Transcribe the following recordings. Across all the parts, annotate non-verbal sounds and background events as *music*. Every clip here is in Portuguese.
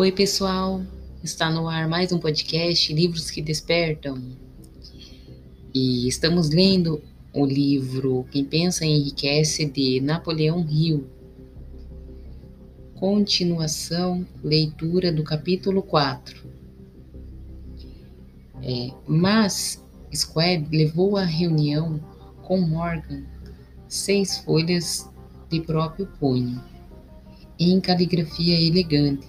Oi, pessoal! Está no ar mais um podcast Livros que Despertam. E estamos lendo o livro Quem Pensa Enriquece de Napoleão Hill. Continuação, leitura do capítulo 4. É, mas Squab levou à reunião com Morgan seis folhas de próprio punho, em caligrafia elegante,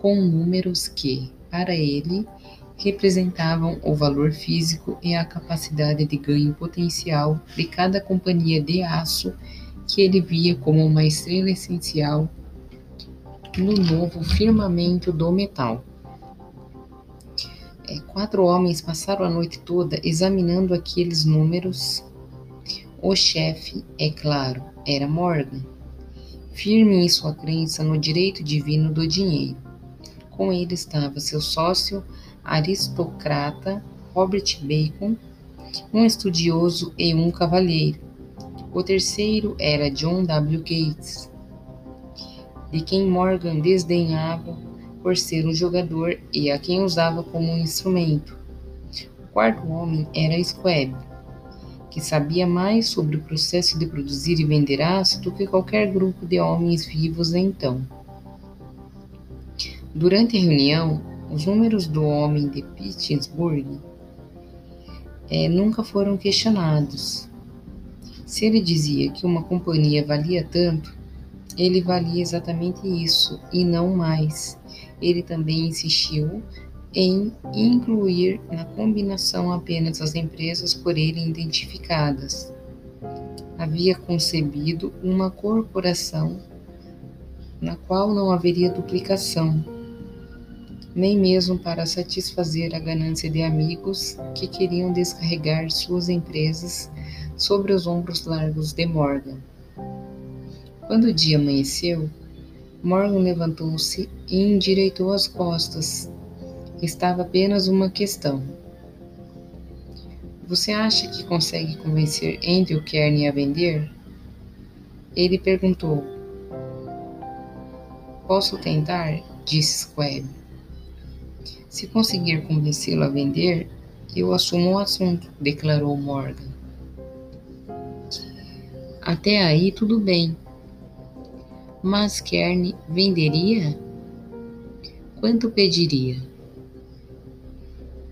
com números que, para ele, representavam o valor físico e a capacidade de ganho potencial de cada companhia de aço que ele via como uma estrela essencial no novo firmamento do metal. É, quatro homens passaram a noite toda examinando aqueles números. O chefe, é claro, era Morgan, firme em sua crença no direito divino do dinheiro. Com ele estava seu sócio aristocrata Robert Bacon, um estudioso e um cavalheiro. O terceiro era John W. Gates, de quem Morgan desdenhava por ser um jogador e a quem usava como um instrumento. O quarto homem era Squab, que sabia mais sobre o processo de produzir e vender aço do que qualquer grupo de homens vivos então. Durante a reunião, os números do homem de Pittsburgh é, nunca foram questionados. Se ele dizia que uma companhia valia tanto, ele valia exatamente isso e não mais. Ele também insistiu em incluir na combinação apenas as empresas por ele identificadas. Havia concebido uma corporação na qual não haveria duplicação nem mesmo para satisfazer a ganância de amigos que queriam descarregar suas empresas sobre os ombros largos de Morgan. Quando o dia amanheceu, Morgan levantou-se e endireitou as costas. Estava apenas uma questão. Você acha que consegue convencer Andrew Kearney a vender? Ele perguntou. Posso tentar? disse Squab. Se conseguir convencê-lo a vender, eu assumo o assunto, declarou Morgan. Até aí tudo bem. Mas Kearney venderia? Quanto pediria?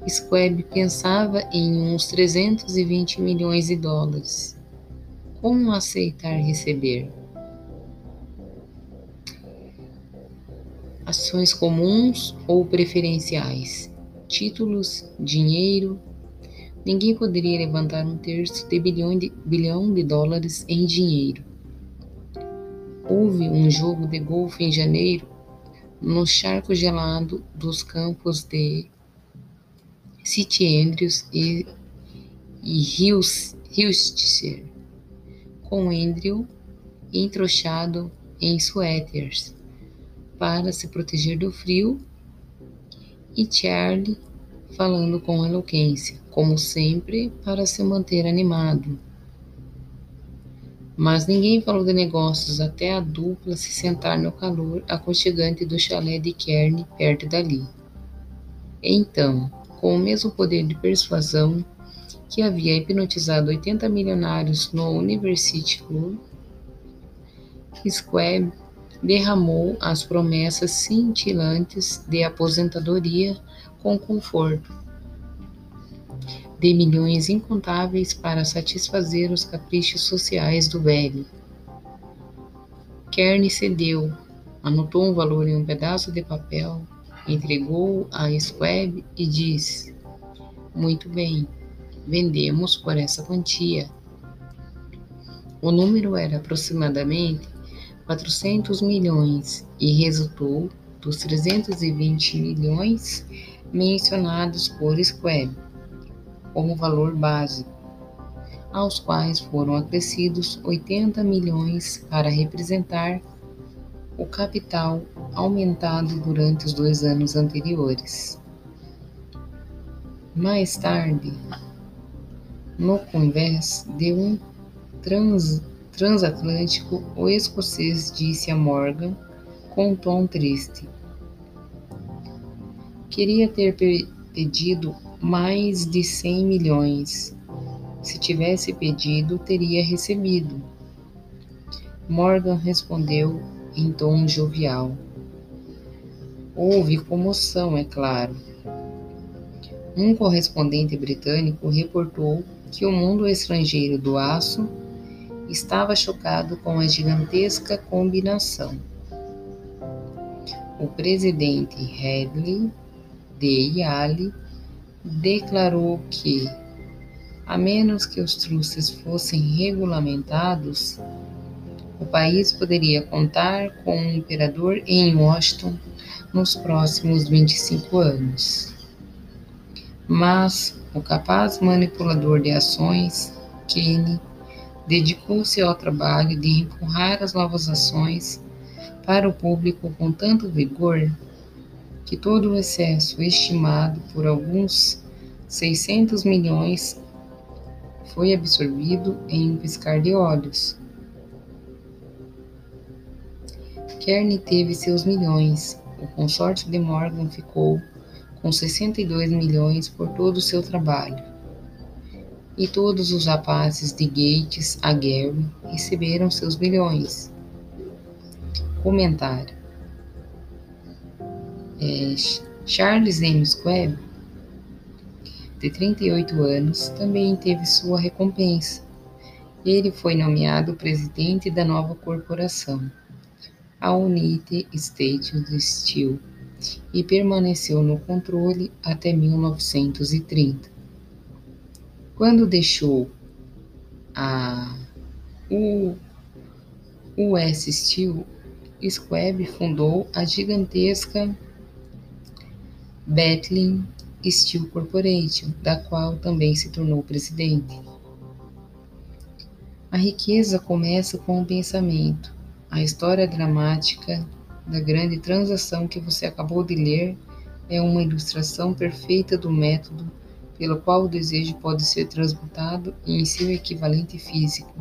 Squab pensava em uns 320 milhões de dólares. Como aceitar receber? Ações comuns ou preferenciais, títulos, dinheiro. Ninguém poderia levantar um terço de bilhão de, bilhão de dólares em dinheiro. Houve um jogo de golfe em janeiro no charco gelado dos campos de St. Andrews e, e Hilster, com Andrew entrochado em suéteres para se proteger do frio e Charlie falando com eloquência, como sempre, para se manter animado. Mas ninguém falou de negócios até a dupla se sentar no calor aconchegante do chalé de Kearney perto dali. Então, com o mesmo poder de persuasão que havia hipnotizado 80 milionários no University Club, Squab derramou as promessas cintilantes de aposentadoria com conforto, de milhões incontáveis para satisfazer os caprichos sociais do velho. Kearney cedeu, anotou um valor em um pedaço de papel, entregou a Squab e disse: Muito bem, vendemos por essa quantia. O número era aproximadamente 400 milhões e resultou dos 320 milhões mencionados por Square como valor básico, aos quais foram acrescidos 80 milhões para representar o capital aumentado durante os dois anos anteriores. Mais tarde, no convés de um trans transatlântico, o escocês disse a Morgan com um tom triste: Queria ter pedido mais de 100 milhões. Se tivesse pedido, teria recebido. Morgan respondeu em tom jovial. Houve comoção, é claro. Um correspondente britânico reportou que o mundo estrangeiro do aço estava chocado com a gigantesca combinação. O presidente Hadley de Yale declarou que, a menos que os trustes fossem regulamentados, o país poderia contar com um imperador em Washington nos próximos 25 anos. Mas o capaz manipulador de ações, Keynes, dedicou-se ao trabalho de empurrar as novas ações para o público com tanto vigor que todo o excesso estimado por alguns 600 milhões foi absorvido em um piscar de olhos. Kearney teve seus milhões. O consórcio de Morgan ficou com 62 milhões por todo o seu trabalho. E todos os rapazes de Gates a Gary receberam seus milhões. Comentário. É, Charles M. Squab, de 38 anos, também teve sua recompensa. Ele foi nomeado presidente da nova corporação a United States Steel e permaneceu no controle até 1930. Quando deixou a US Steel, Squab fundou a gigantesca Bethlehem Steel Corporation, da qual também se tornou presidente. A riqueza começa com o pensamento a história dramática da grande transação que você acabou de ler é uma ilustração perfeita do método pelo qual o desejo pode ser transmutado em seu equivalente físico.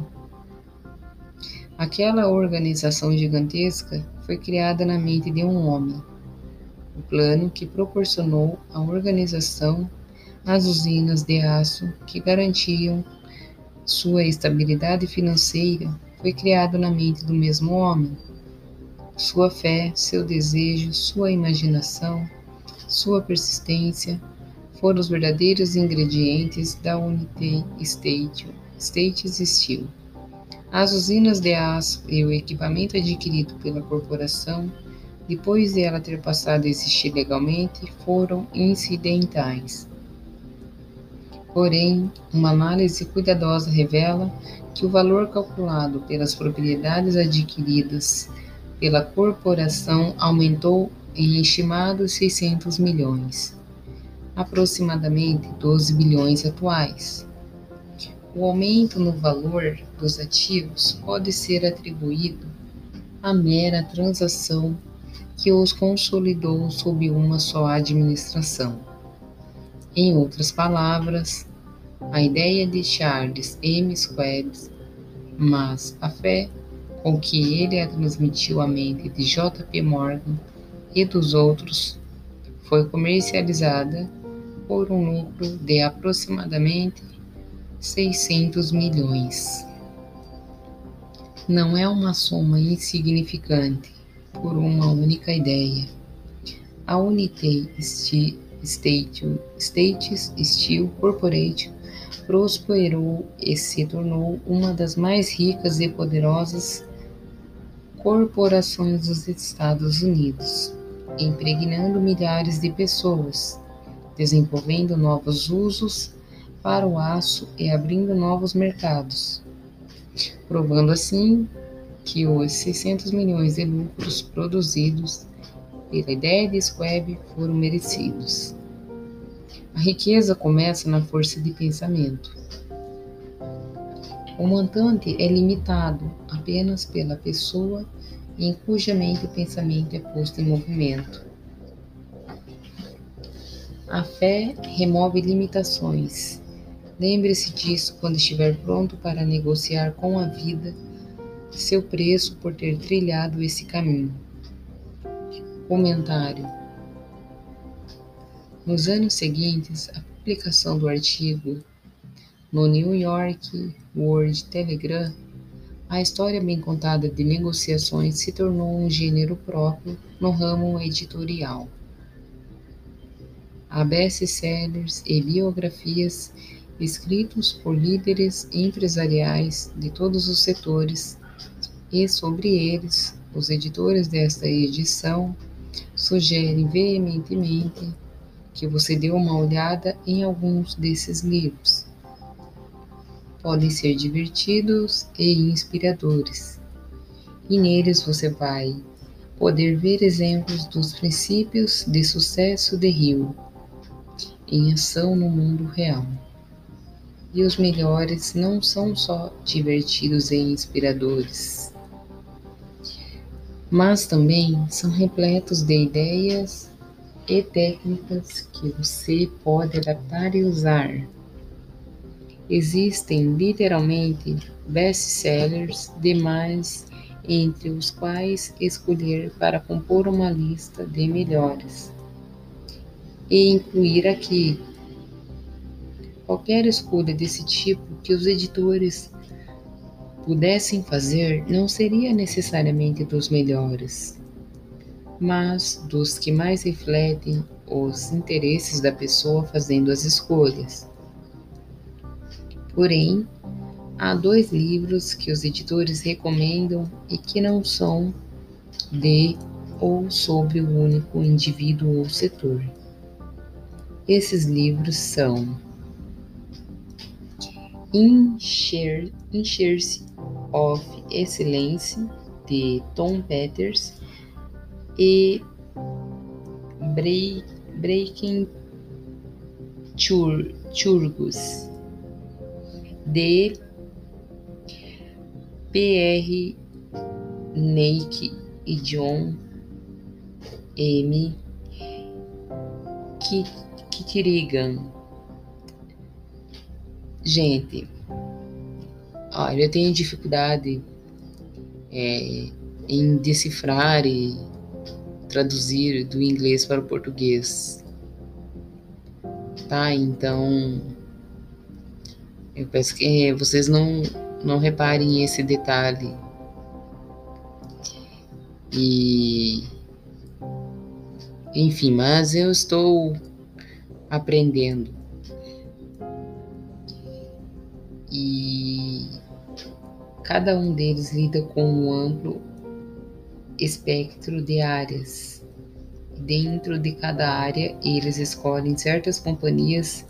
Aquela organização gigantesca foi criada na mente de um homem. O plano que proporcionou a organização as usinas de aço que garantiam sua estabilidade financeira foi criado na mente do mesmo homem. Sua fé, seu desejo, sua imaginação, sua persistência foram os verdadeiros ingredientes da Unity State, States Steel. As usinas de aço e o equipamento adquirido pela corporação, depois de ela ter passado a existir legalmente, foram incidentais. Porém, uma análise cuidadosa revela que o valor calculado pelas propriedades adquiridas pela corporação aumentou em estimados 600 milhões, aproximadamente 12 bilhões atuais. O aumento no valor dos ativos pode ser atribuído à mera transação que os consolidou sob uma só administração. Em outras palavras, a ideia de Charles M. Squabbs, mas a fé com que ele a transmitiu à mente de J. P. Morgan e dos outros foi comercializada por um lucro de aproximadamente 600 milhões. Não é uma soma insignificante por uma única ideia. A Unity States Steel Corporation prosperou e se tornou uma das mais ricas e poderosas corporações dos Estados Unidos, impregnando milhares de pessoas, desenvolvendo novos usos para o aço e abrindo novos mercados, provando assim que os 600 milhões de lucros produzidos pela ideia de Squab foram merecidos. A riqueza começa na força de pensamento. O montante é limitado apenas pela pessoa em cuja mente o pensamento é posto em movimento. A fé remove limitações. Lembre-se disso quando estiver pronto para negociar com a vida seu preço por ter trilhado esse caminho. Comentário Nos anos seguintes, a publicação do artigo no New York World Telegram, a história bem contada de negociações se tornou um gênero próprio no ramo editorial. Há best-sellers e biografias escritos por líderes empresariais de todos os setores, e sobre eles, os editores desta edição sugerem veementemente que você dê uma olhada em alguns desses livros. Podem ser divertidos e inspiradores, e neles você vai poder ver exemplos dos princípios de sucesso de Rio em ação no mundo real. E os melhores não são só divertidos e inspiradores, mas também são repletos de ideias e técnicas que você pode adaptar e usar. Existem literalmente best-sellers demais, entre os quais escolher para compor uma lista de melhores e incluir aqui qualquer escolha desse tipo que os editores pudessem fazer não seria necessariamente dos melhores mas dos que mais refletem os interesses da pessoa fazendo as escolhas. Porém, há dois livros que os editores recomendam e que não são de ou sobre o único indivíduo ou setor. Esses livros são Encher-se of Excellence, de Tom Peters, e Breaking Chur, Churgus de P.R. Neik e John M. Kitirigan. Gente, olha, eu tenho dificuldade é, em decifrar e traduzir do inglês para o português. Tá? Então, eu peço que vocês não, não reparem esse detalhe. E. Enfim, mas eu estou aprendendo. E cada um deles lida com um amplo espectro de áreas. Dentro de cada área, eles escolhem certas companhias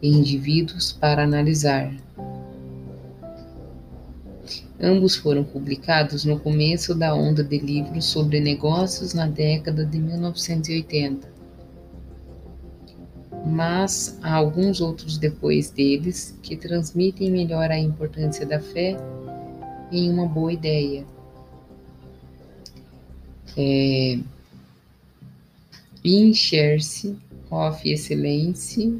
e indivíduos para analisar. Ambos foram publicados no começo da onda de livros sobre negócios na década de 1980. Mas há alguns outros depois deles que transmitem melhor a importância da fé em uma boa ideia é, encher-se of Excelência,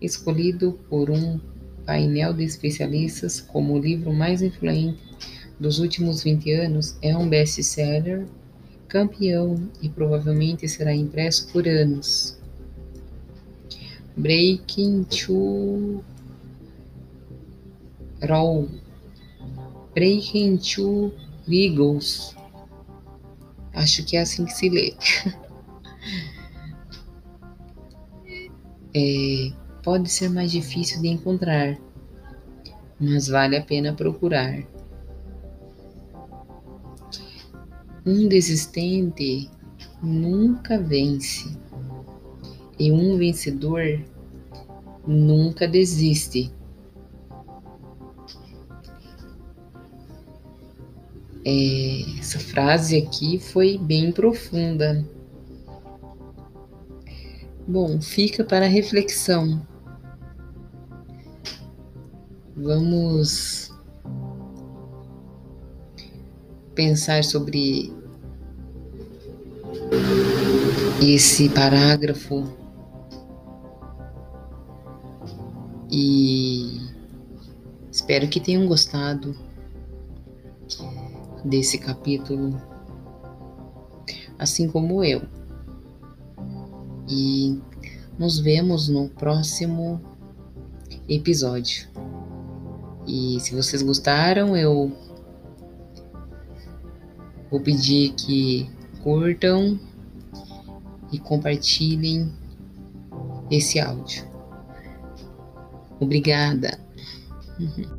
escolhido por um painel de especialistas como o livro mais influente dos últimos 20 anos, é um best-seller, campeão e provavelmente será impresso por anos. Breaking to Roll Breaking to Eagles Acho que é assim que se lê. *laughs* É, pode ser mais difícil de encontrar, mas vale a pena procurar. Um desistente nunca vence, e um vencedor nunca desiste. É, essa frase aqui foi bem profunda. Bom, fica para reflexão. Vamos pensar sobre esse parágrafo e espero que tenham gostado desse capítulo, assim como eu. E nos vemos no próximo episódio. E se vocês gostaram, eu vou pedir que curtam e compartilhem esse áudio. Obrigada. Uhum.